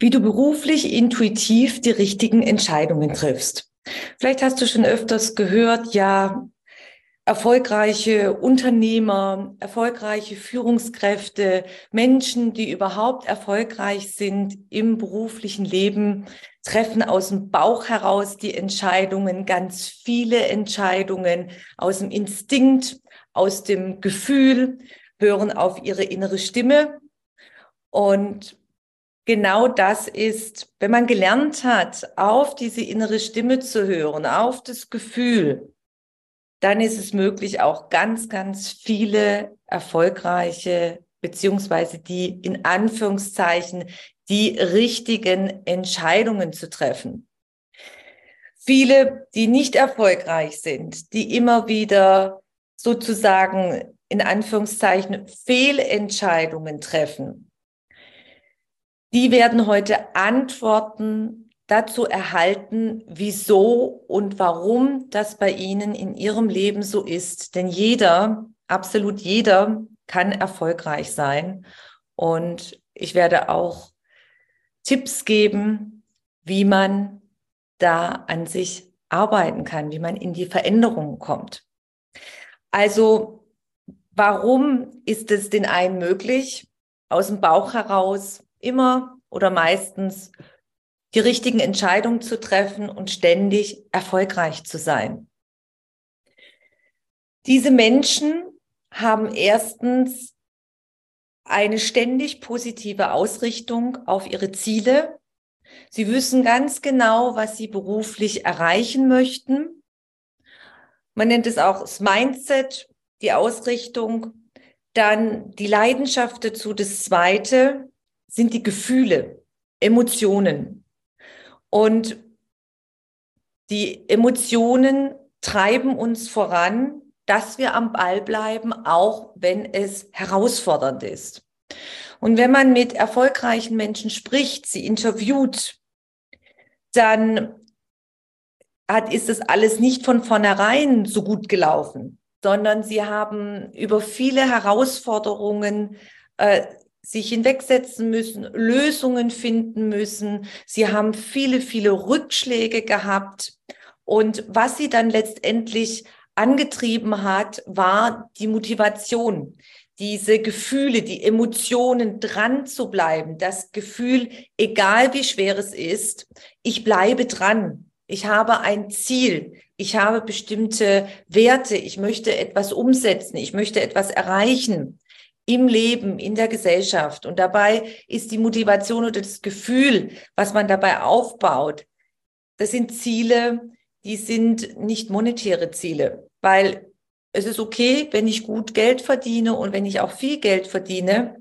Wie du beruflich intuitiv die richtigen Entscheidungen triffst. Vielleicht hast du schon öfters gehört, ja, erfolgreiche Unternehmer, erfolgreiche Führungskräfte, Menschen, die überhaupt erfolgreich sind im beruflichen Leben, treffen aus dem Bauch heraus die Entscheidungen, ganz viele Entscheidungen aus dem Instinkt, aus dem Gefühl, hören auf ihre innere Stimme. Und genau das ist, wenn man gelernt hat, auf diese innere Stimme zu hören, auf das Gefühl, dann ist es möglich, auch ganz, ganz viele erfolgreiche beziehungsweise die in Anführungszeichen die richtigen Entscheidungen zu treffen. Viele, die nicht erfolgreich sind, die immer wieder sozusagen in Anführungszeichen Fehlentscheidungen treffen, die werden heute Antworten dazu erhalten, wieso und warum das bei Ihnen in Ihrem Leben so ist. Denn jeder, absolut jeder, kann erfolgreich sein. Und ich werde auch Tipps geben, wie man da an sich arbeiten kann, wie man in die Veränderung kommt. Also, warum ist es den einen möglich, aus dem Bauch heraus immer oder meistens die richtigen Entscheidungen zu treffen und ständig erfolgreich zu sein. Diese Menschen haben erstens eine ständig positive Ausrichtung auf ihre Ziele. Sie wissen ganz genau, was sie beruflich erreichen möchten. Man nennt es auch das Mindset, die Ausrichtung. Dann die Leidenschaft dazu. Das zweite sind die Gefühle, Emotionen. Und die Emotionen treiben uns voran, dass wir am Ball bleiben, auch wenn es herausfordernd ist. Und wenn man mit erfolgreichen Menschen spricht, sie interviewt, dann hat, ist das alles nicht von vornherein so gut gelaufen, sondern sie haben über viele Herausforderungen äh, sich hinwegsetzen müssen, Lösungen finden müssen. Sie haben viele, viele Rückschläge gehabt. Und was sie dann letztendlich angetrieben hat, war die Motivation, diese Gefühle, die Emotionen dran zu bleiben, das Gefühl, egal wie schwer es ist, ich bleibe dran. Ich habe ein Ziel. Ich habe bestimmte Werte. Ich möchte etwas umsetzen. Ich möchte etwas erreichen im Leben, in der Gesellschaft. Und dabei ist die Motivation oder das Gefühl, was man dabei aufbaut, das sind Ziele, die sind nicht monetäre Ziele, weil es ist okay, wenn ich gut Geld verdiene und wenn ich auch viel Geld verdiene,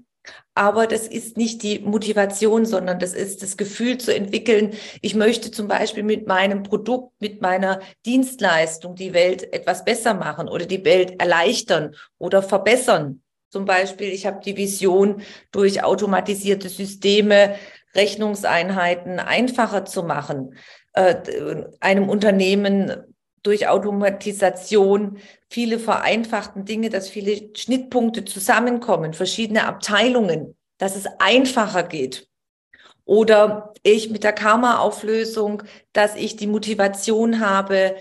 aber das ist nicht die Motivation, sondern das ist das Gefühl zu entwickeln, ich möchte zum Beispiel mit meinem Produkt, mit meiner Dienstleistung die Welt etwas besser machen oder die Welt erleichtern oder verbessern. Zum Beispiel, ich habe die Vision, durch automatisierte Systeme Rechnungseinheiten einfacher zu machen, äh, einem Unternehmen durch Automatisation viele vereinfachten Dinge, dass viele Schnittpunkte zusammenkommen, verschiedene Abteilungen, dass es einfacher geht. Oder ich mit der Karma-Auflösung, dass ich die Motivation habe,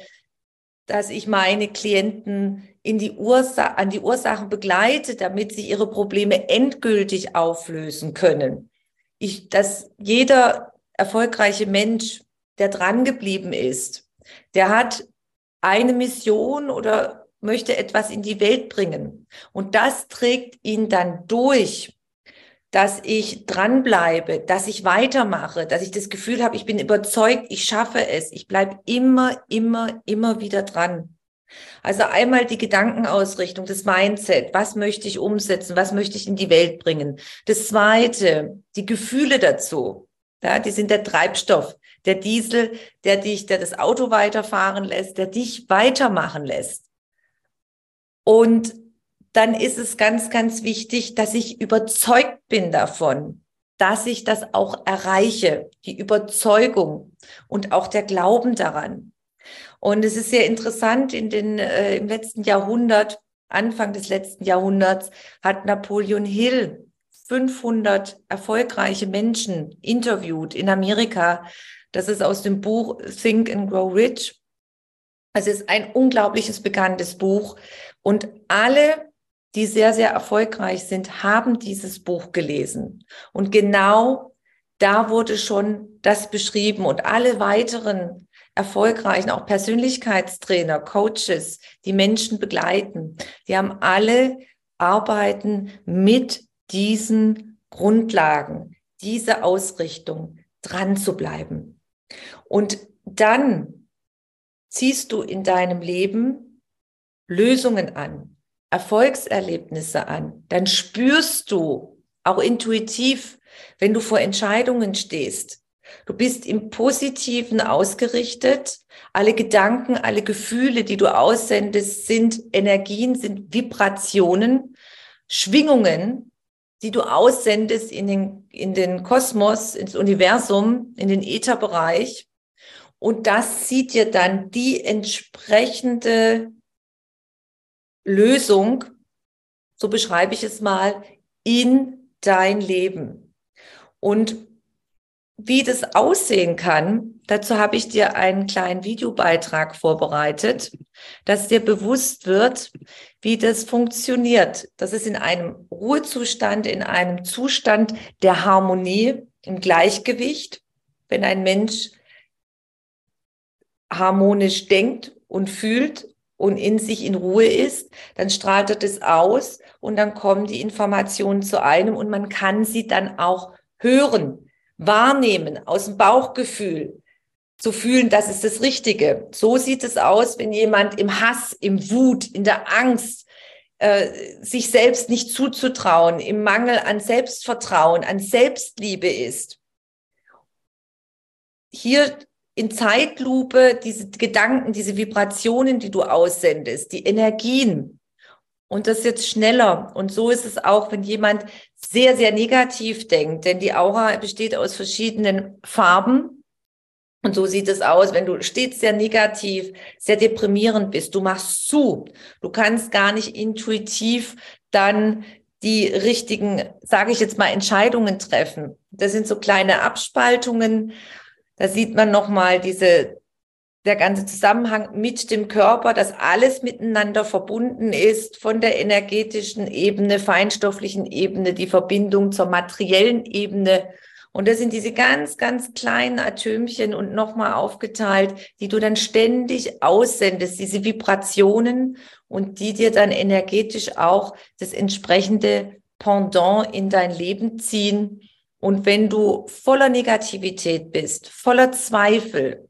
dass ich meine Klienten in die Ursa an die Ursachen begleite, damit sie ihre Probleme endgültig auflösen können. Ich, dass jeder erfolgreiche Mensch, der dran geblieben ist, der hat eine Mission oder möchte etwas in die Welt bringen. Und das trägt ihn dann durch dass ich dranbleibe, dass ich weitermache, dass ich das Gefühl habe, ich bin überzeugt, ich schaffe es. Ich bleibe immer, immer, immer wieder dran. Also einmal die Gedankenausrichtung, das Mindset, was möchte ich umsetzen, was möchte ich in die Welt bringen. Das zweite, die Gefühle dazu. Ja, die sind der Treibstoff, der Diesel, der dich, der das Auto weiterfahren lässt, der dich weitermachen lässt. Und dann ist es ganz, ganz wichtig, dass ich überzeugt bin davon, dass ich das auch erreiche, die Überzeugung und auch der Glauben daran. Und es ist sehr interessant, in den, äh, im letzten Jahrhundert, Anfang des letzten Jahrhunderts, hat Napoleon Hill 500 erfolgreiche Menschen interviewt in Amerika. Das ist aus dem Buch Think and Grow Rich. Es ist ein unglaubliches bekanntes Buch. Und alle, die sehr, sehr erfolgreich sind, haben dieses Buch gelesen. Und genau da wurde schon das beschrieben. Und alle weiteren erfolgreichen, auch Persönlichkeitstrainer, Coaches, die Menschen begleiten, die haben alle arbeiten mit diesen Grundlagen, diese Ausrichtung dran zu bleiben. Und dann ziehst du in deinem Leben Lösungen an, Erfolgserlebnisse an. Dann spürst du auch intuitiv, wenn du vor Entscheidungen stehst. Du bist im Positiven ausgerichtet. Alle Gedanken, alle Gefühle, die du aussendest, sind Energien, sind Vibrationen, Schwingungen, die du aussendest in den, in den Kosmos, ins Universum, in den Ätherbereich. Und das zieht dir dann die entsprechende Lösung, so beschreibe ich es mal, in dein Leben. Und wie das aussehen kann, dazu habe ich dir einen kleinen Videobeitrag vorbereitet, dass dir bewusst wird, wie das funktioniert. Das ist in einem Ruhezustand, in einem Zustand der Harmonie, im Gleichgewicht. Wenn ein Mensch harmonisch denkt und fühlt und in sich in Ruhe ist, dann strahlt er das aus und dann kommen die Informationen zu einem und man kann sie dann auch hören wahrnehmen, aus dem Bauchgefühl zu fühlen, das ist das Richtige. So sieht es aus, wenn jemand im Hass, im Wut, in der Angst, äh, sich selbst nicht zuzutrauen, im Mangel an Selbstvertrauen, an Selbstliebe ist. Hier in Zeitlupe diese Gedanken, diese Vibrationen, die du aussendest, die Energien, und das jetzt schneller. Und so ist es auch, wenn jemand sehr, sehr negativ denkt, denn die Aura besteht aus verschiedenen Farben. Und so sieht es aus, wenn du stets sehr negativ, sehr deprimierend bist. Du machst zu. Du kannst gar nicht intuitiv dann die richtigen, sage ich jetzt mal, Entscheidungen treffen. Das sind so kleine Abspaltungen. Da sieht man nochmal diese der ganze Zusammenhang mit dem Körper, dass alles miteinander verbunden ist, von der energetischen Ebene, feinstofflichen Ebene, die Verbindung zur materiellen Ebene. Und das sind diese ganz, ganz kleinen Atömchen und nochmal aufgeteilt, die du dann ständig aussendest, diese Vibrationen und die dir dann energetisch auch das entsprechende Pendant in dein Leben ziehen. Und wenn du voller Negativität bist, voller Zweifel,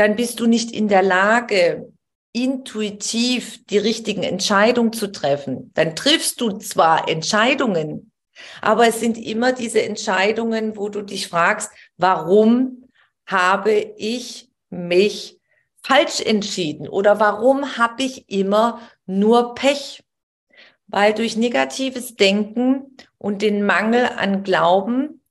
dann bist du nicht in der Lage, intuitiv die richtigen Entscheidungen zu treffen. Dann triffst du zwar Entscheidungen, aber es sind immer diese Entscheidungen, wo du dich fragst, warum habe ich mich falsch entschieden oder warum habe ich immer nur Pech? Weil durch negatives Denken und den Mangel an Glauben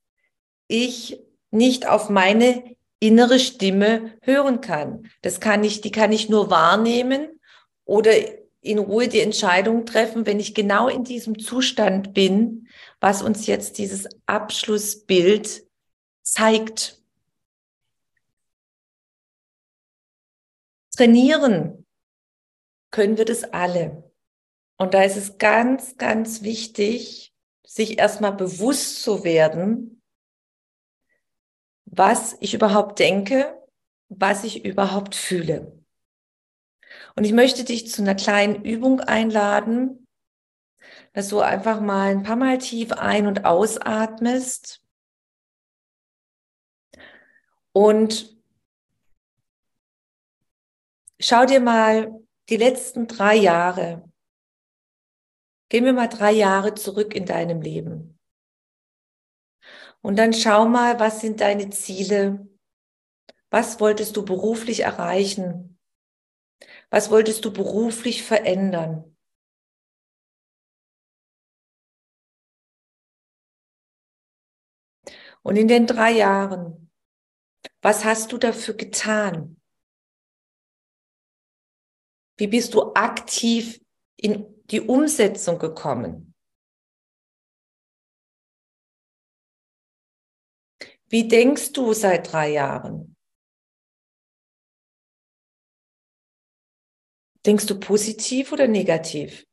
ich nicht auf meine innere Stimme hören kann. Das kann ich, die kann ich nur wahrnehmen oder in Ruhe die Entscheidung treffen, wenn ich genau in diesem Zustand bin, was uns jetzt dieses Abschlussbild zeigt. Trainieren können wir das alle. Und da ist es ganz, ganz wichtig, sich erstmal bewusst zu werden, was ich überhaupt denke, was ich überhaupt fühle. Und ich möchte dich zu einer kleinen Übung einladen, dass du einfach mal ein paar Mal tief ein- und ausatmest und schau dir mal die letzten drei Jahre. Gehen wir mal drei Jahre zurück in deinem Leben. Und dann schau mal, was sind deine Ziele? Was wolltest du beruflich erreichen? Was wolltest du beruflich verändern? Und in den drei Jahren, was hast du dafür getan? Wie bist du aktiv in die Umsetzung gekommen? Wie denkst du seit drei Jahren? Denkst du positiv oder negativ?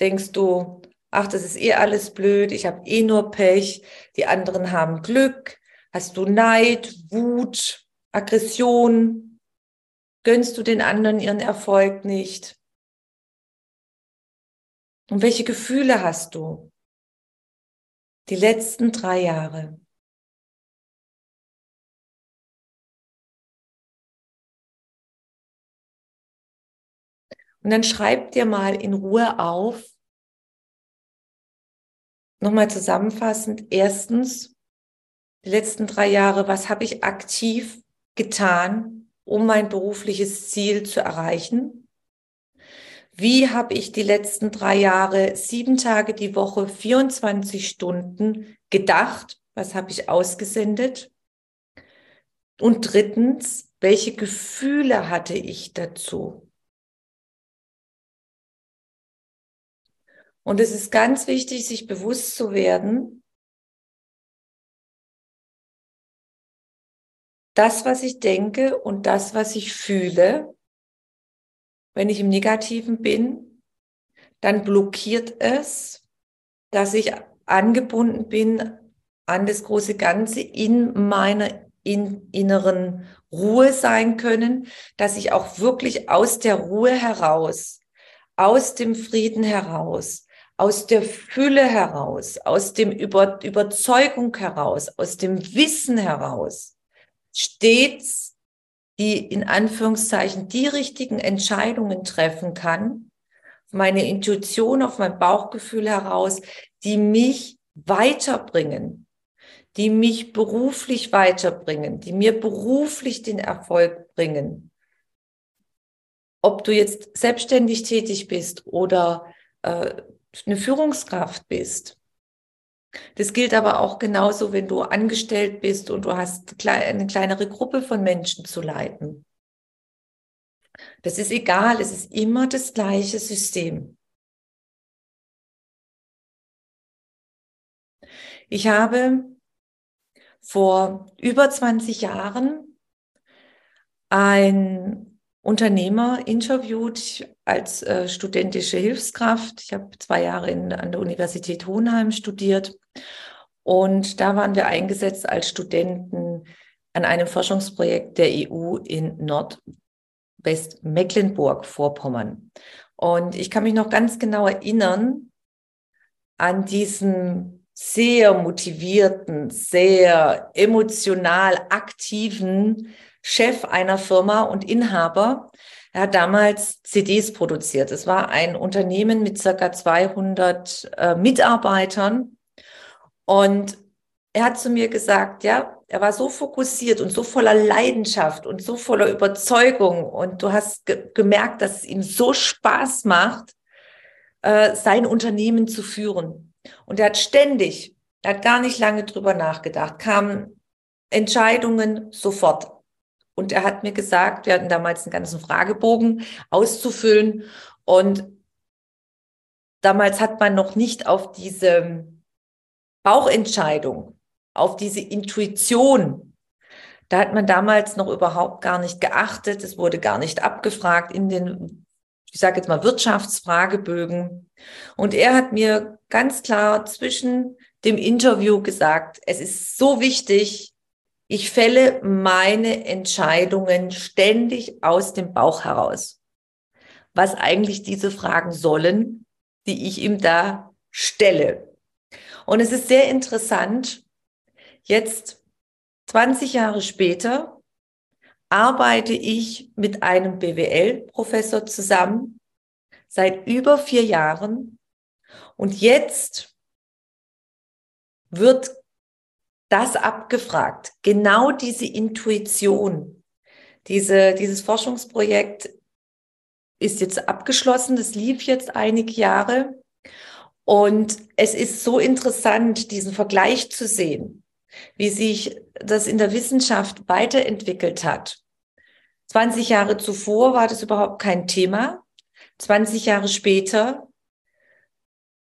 Denkst du, ach, das ist eh alles blöd, ich habe eh nur Pech, die anderen haben Glück? Hast du Neid, Wut, Aggression? Gönnst du den anderen ihren Erfolg nicht? Und welche Gefühle hast du? Die letzten drei Jahre. Und dann schreib dir mal in Ruhe auf, nochmal zusammenfassend, erstens, die letzten drei Jahre, was habe ich aktiv getan, um mein berufliches Ziel zu erreichen? Wie habe ich die letzten drei Jahre, sieben Tage die Woche, 24 Stunden gedacht? Was habe ich ausgesendet? Und drittens, welche Gefühle hatte ich dazu? Und es ist ganz wichtig, sich bewusst zu werden, das, was ich denke und das, was ich fühle, wenn ich im Negativen bin, dann blockiert es, dass ich angebunden bin an das große Ganze in meiner in, inneren Ruhe sein können, dass ich auch wirklich aus der Ruhe heraus, aus dem Frieden heraus, aus der Fülle heraus, aus dem Über Überzeugung heraus, aus dem Wissen heraus, stets die in Anführungszeichen die richtigen Entscheidungen treffen kann, meine Intuition, auf mein Bauchgefühl heraus, die mich weiterbringen, die mich beruflich weiterbringen, die mir beruflich den Erfolg bringen. Ob du jetzt selbstständig tätig bist oder äh, eine Führungskraft bist. Das gilt aber auch genauso, wenn du angestellt bist und du hast eine kleinere Gruppe von Menschen zu leiten. Das ist egal, es ist immer das gleiche System. Ich habe vor über 20 Jahren ein Unternehmer interviewt als äh, studentische Hilfskraft. Ich habe zwei Jahre in, an der Universität Hohenheim studiert und da waren wir eingesetzt als Studenten an einem Forschungsprojekt der EU in Nordwestmecklenburg-Vorpommern. Und ich kann mich noch ganz genau erinnern an diesen sehr motivierten, sehr emotional aktiven Chef einer Firma und Inhaber. Er hat damals CDs produziert. Es war ein Unternehmen mit circa 200 äh, Mitarbeitern. Und er hat zu mir gesagt, ja, er war so fokussiert und so voller Leidenschaft und so voller Überzeugung. Und du hast ge gemerkt, dass es ihm so Spaß macht, äh, sein Unternehmen zu führen. Und er hat ständig, er hat gar nicht lange drüber nachgedacht, kamen Entscheidungen sofort. Und er hat mir gesagt, wir hatten damals einen ganzen Fragebogen auszufüllen. Und damals hat man noch nicht auf diese Bauchentscheidung, auf diese Intuition, da hat man damals noch überhaupt gar nicht geachtet. Es wurde gar nicht abgefragt in den, ich sage jetzt mal, Wirtschaftsfragebögen. Und er hat mir ganz klar zwischen dem Interview gesagt, es ist so wichtig, ich fälle meine Entscheidungen ständig aus dem Bauch heraus. Was eigentlich diese Fragen sollen, die ich ihm da stelle. Und es ist sehr interessant, jetzt 20 Jahre später arbeite ich mit einem BWL-Professor zusammen seit über vier Jahren. Und jetzt wird das abgefragt. Genau diese Intuition. Diese, dieses Forschungsprojekt ist jetzt abgeschlossen. Das lief jetzt einige Jahre. Und es ist so interessant, diesen Vergleich zu sehen, wie sich das in der Wissenschaft weiterentwickelt hat. 20 Jahre zuvor war das überhaupt kein Thema. 20 Jahre später,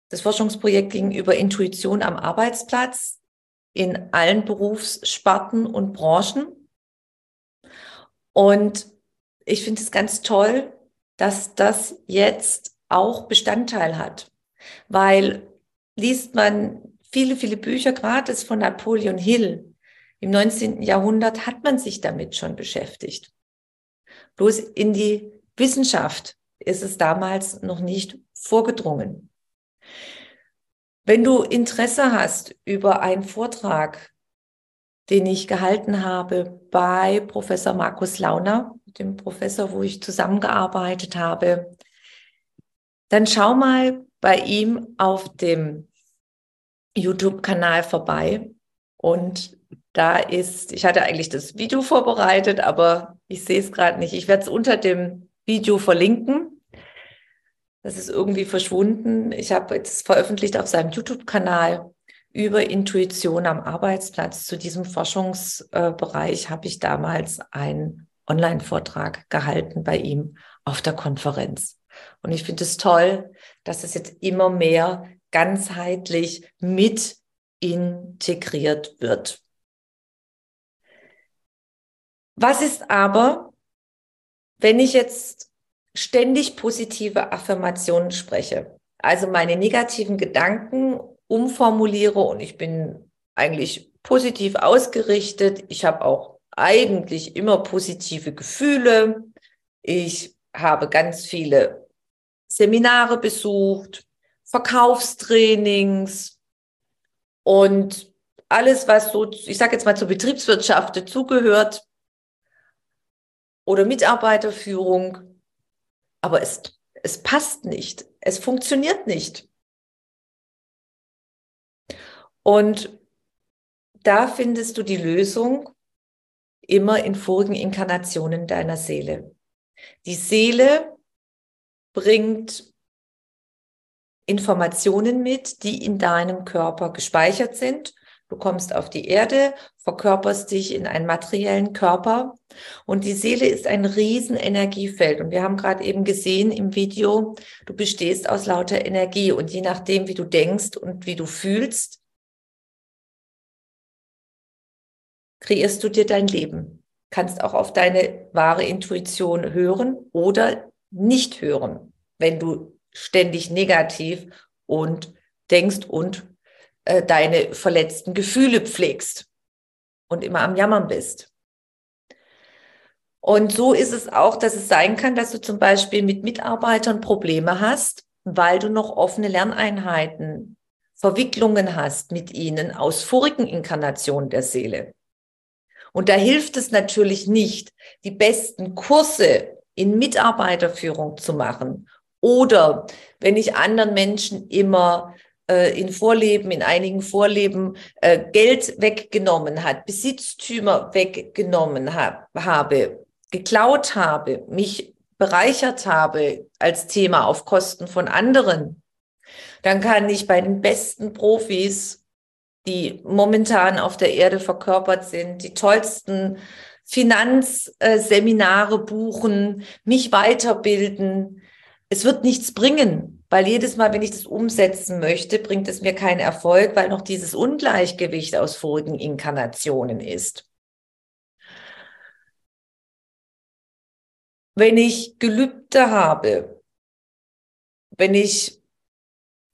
das Forschungsprojekt ging über Intuition am Arbeitsplatz in allen Berufssparten und Branchen. Und ich finde es ganz toll, dass das jetzt auch Bestandteil hat, weil liest man viele, viele Bücher, gerade von Napoleon Hill, im 19. Jahrhundert hat man sich damit schon beschäftigt. Bloß in die Wissenschaft ist es damals noch nicht vorgedrungen. Wenn du Interesse hast über einen Vortrag, den ich gehalten habe bei Professor Markus Launer, dem Professor, wo ich zusammengearbeitet habe, dann schau mal bei ihm auf dem YouTube-Kanal vorbei. Und da ist, ich hatte eigentlich das Video vorbereitet, aber ich sehe es gerade nicht. Ich werde es unter dem Video verlinken. Das ist irgendwie verschwunden. Ich habe jetzt veröffentlicht auf seinem YouTube-Kanal über Intuition am Arbeitsplatz. Zu diesem Forschungsbereich habe ich damals einen Online-Vortrag gehalten bei ihm auf der Konferenz. Und ich finde es toll, dass es jetzt immer mehr ganzheitlich mit integriert wird. Was ist aber, wenn ich jetzt ständig positive Affirmationen spreche, also meine negativen Gedanken umformuliere und ich bin eigentlich positiv ausgerichtet, ich habe auch eigentlich immer positive Gefühle, ich habe ganz viele Seminare besucht, Verkaufstrainings und alles, was so, ich sage jetzt mal zur Betriebswirtschaft dazugehört, oder Mitarbeiterführung, aber es, es passt nicht, es funktioniert nicht. Und da findest du die Lösung immer in vorigen Inkarnationen deiner Seele. Die Seele bringt Informationen mit, die in deinem Körper gespeichert sind Du kommst auf die Erde, verkörperst dich in einen materiellen Körper und die Seele ist ein Riesenenergiefeld. Und wir haben gerade eben gesehen im Video, du bestehst aus lauter Energie und je nachdem, wie du denkst und wie du fühlst, kreierst du dir dein Leben. Kannst auch auf deine wahre Intuition hören oder nicht hören, wenn du ständig negativ und denkst und äh, deine verletzten Gefühle pflegst und immer am Jammern bist. Und so ist es auch, dass es sein kann, dass du zum Beispiel mit Mitarbeitern Probleme hast, weil du noch offene Lerneinheiten, Verwicklungen hast mit ihnen aus vorigen Inkarnationen der Seele. Und da hilft es natürlich nicht, die besten Kurse in Mitarbeiterführung zu machen oder wenn ich anderen Menschen immer in Vorleben, in einigen Vorleben äh, Geld weggenommen hat, Besitztümer weggenommen hab, habe, geklaut habe, mich bereichert habe als Thema auf Kosten von anderen, dann kann ich bei den besten Profis, die momentan auf der Erde verkörpert sind, die tollsten Finanzseminare buchen, mich weiterbilden. Es wird nichts bringen, weil jedes Mal, wenn ich das umsetzen möchte, bringt es mir keinen Erfolg, weil noch dieses Ungleichgewicht aus vorigen Inkarnationen ist. Wenn ich Gelübde habe, wenn ich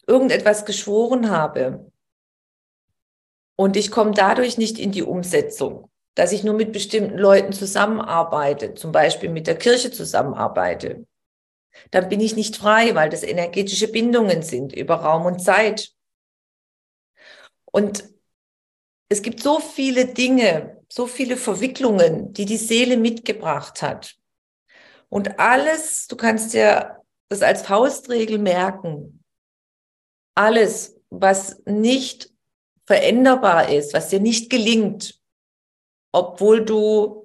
irgendetwas geschworen habe und ich komme dadurch nicht in die Umsetzung, dass ich nur mit bestimmten Leuten zusammenarbeite, zum Beispiel mit der Kirche zusammenarbeite, dann bin ich nicht frei, weil das energetische Bindungen sind über Raum und Zeit. Und es gibt so viele Dinge, so viele Verwicklungen, die die Seele mitgebracht hat. Und alles, du kannst dir das als Faustregel merken, alles, was nicht veränderbar ist, was dir nicht gelingt, obwohl du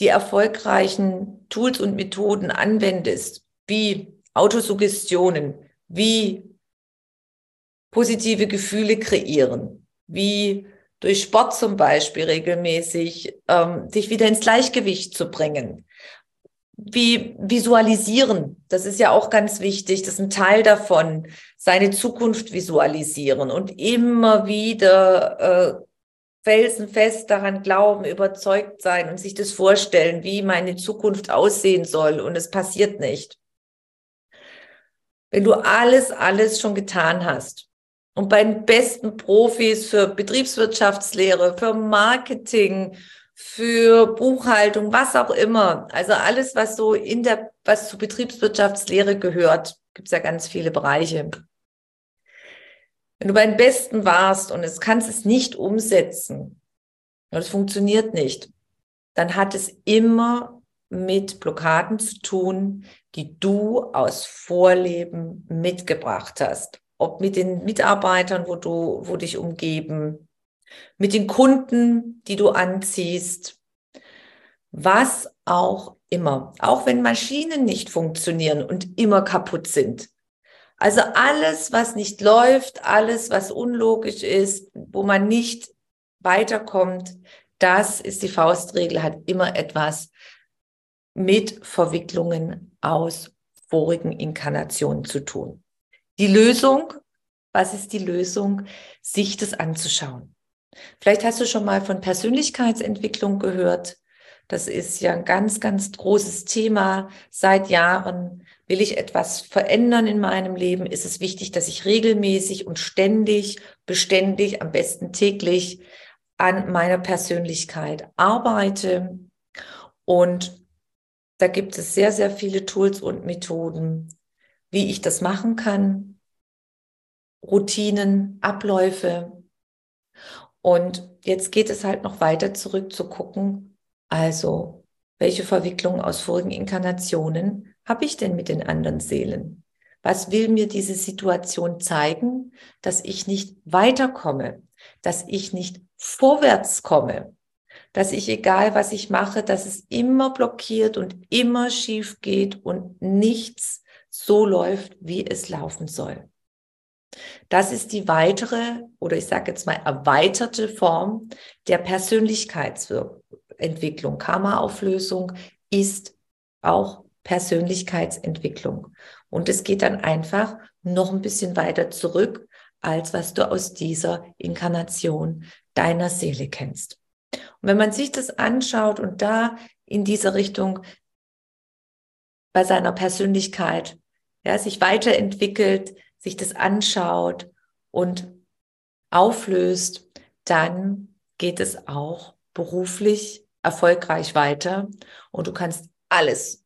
die erfolgreichen Tools und Methoden anwendest, wie Autosuggestionen, wie positive Gefühle kreieren, wie durch Sport zum Beispiel regelmäßig ähm, dich wieder ins Gleichgewicht zu bringen. Wie visualisieren, das ist ja auch ganz wichtig, das ist ein Teil davon, seine Zukunft visualisieren und immer wieder äh, felsenfest daran glauben, überzeugt sein und sich das vorstellen, wie meine Zukunft aussehen soll und es passiert nicht. Wenn du alles, alles schon getan hast, und bei den besten Profis für Betriebswirtschaftslehre, für Marketing, für Buchhaltung, was auch immer. Also alles, was so in der, was zur Betriebswirtschaftslehre gehört, gibt es ja ganz viele Bereiche. Wenn du bei den Besten warst und es kannst es nicht umsetzen, und es funktioniert nicht, dann hat es immer mit Blockaden zu tun, die du aus Vorleben mitgebracht hast ob mit den Mitarbeitern, wo du, wo dich umgeben, mit den Kunden, die du anziehst, was auch immer. Auch wenn Maschinen nicht funktionieren und immer kaputt sind. Also alles, was nicht läuft, alles, was unlogisch ist, wo man nicht weiterkommt, das ist die Faustregel, hat immer etwas mit Verwicklungen aus vorigen Inkarnationen zu tun. Die Lösung, was ist die Lösung? Sich das anzuschauen. Vielleicht hast du schon mal von Persönlichkeitsentwicklung gehört. Das ist ja ein ganz, ganz großes Thema. Seit Jahren will ich etwas verändern in meinem Leben. Ist es wichtig, dass ich regelmäßig und ständig, beständig, am besten täglich an meiner Persönlichkeit arbeite. Und da gibt es sehr, sehr viele Tools und Methoden, wie ich das machen kann, Routinen, Abläufe. Und jetzt geht es halt noch weiter zurück zu gucken, also welche Verwicklungen aus vorigen Inkarnationen habe ich denn mit den anderen Seelen? Was will mir diese Situation zeigen, dass ich nicht weiterkomme, dass ich nicht vorwärts komme, dass ich, egal was ich mache, dass es immer blockiert und immer schief geht und nichts so läuft, wie es laufen soll. Das ist die weitere oder ich sage jetzt mal erweiterte Form der Persönlichkeitsentwicklung. Karma-Auflösung ist auch Persönlichkeitsentwicklung. Und es geht dann einfach noch ein bisschen weiter zurück, als was du aus dieser Inkarnation deiner Seele kennst. Und wenn man sich das anschaut und da in dieser Richtung bei seiner Persönlichkeit ja, sich weiterentwickelt, sich das anschaut und auflöst, dann geht es auch beruflich erfolgreich weiter und du kannst alles,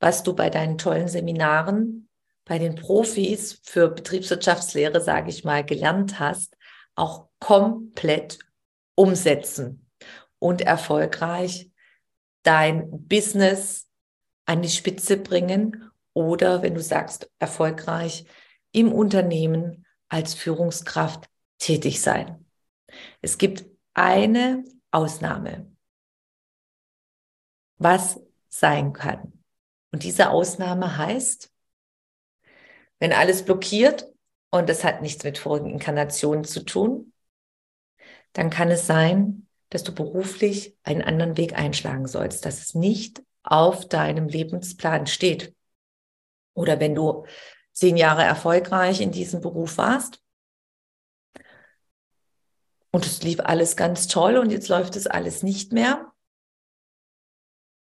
was du bei deinen tollen Seminaren, bei den Profis für Betriebswirtschaftslehre, sage ich mal, gelernt hast, auch komplett umsetzen und erfolgreich dein Business an die Spitze bringen oder wenn du sagst erfolgreich im Unternehmen als Führungskraft tätig sein. Es gibt eine Ausnahme, was sein kann. Und diese Ausnahme heißt, wenn alles blockiert und es hat nichts mit vorigen Inkarnationen zu tun, dann kann es sein, dass du beruflich einen anderen Weg einschlagen sollst, dass es nicht auf deinem Lebensplan steht. Oder wenn du zehn Jahre erfolgreich in diesem Beruf warst und es lief alles ganz toll und jetzt läuft es alles nicht mehr,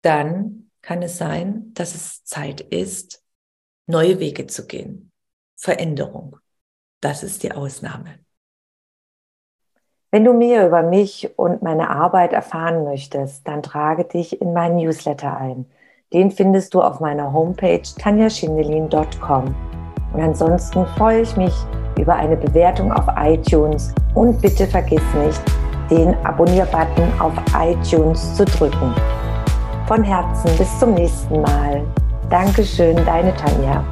dann kann es sein, dass es Zeit ist, neue Wege zu gehen. Veränderung. Das ist die Ausnahme. Wenn du mehr über mich und meine Arbeit erfahren möchtest, dann trage dich in meinen Newsletter ein. Den findest du auf meiner Homepage tanjaschindelin.com. Und ansonsten freue ich mich über eine Bewertung auf iTunes und bitte vergiss nicht, den Abonnier-Button auf iTunes zu drücken. Von Herzen bis zum nächsten Mal. Dankeschön, deine Tanja.